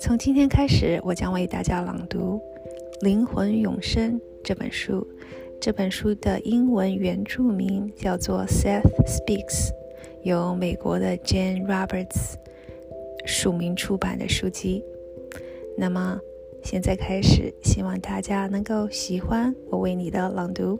从今天开始，我将为大家朗读《灵魂永生》这本书。这本书的英文原著名叫做《Seth Speaks》，由美国的 Jane Roberts 署名出版的书籍。那么，现在开始，希望大家能够喜欢我为你的朗读。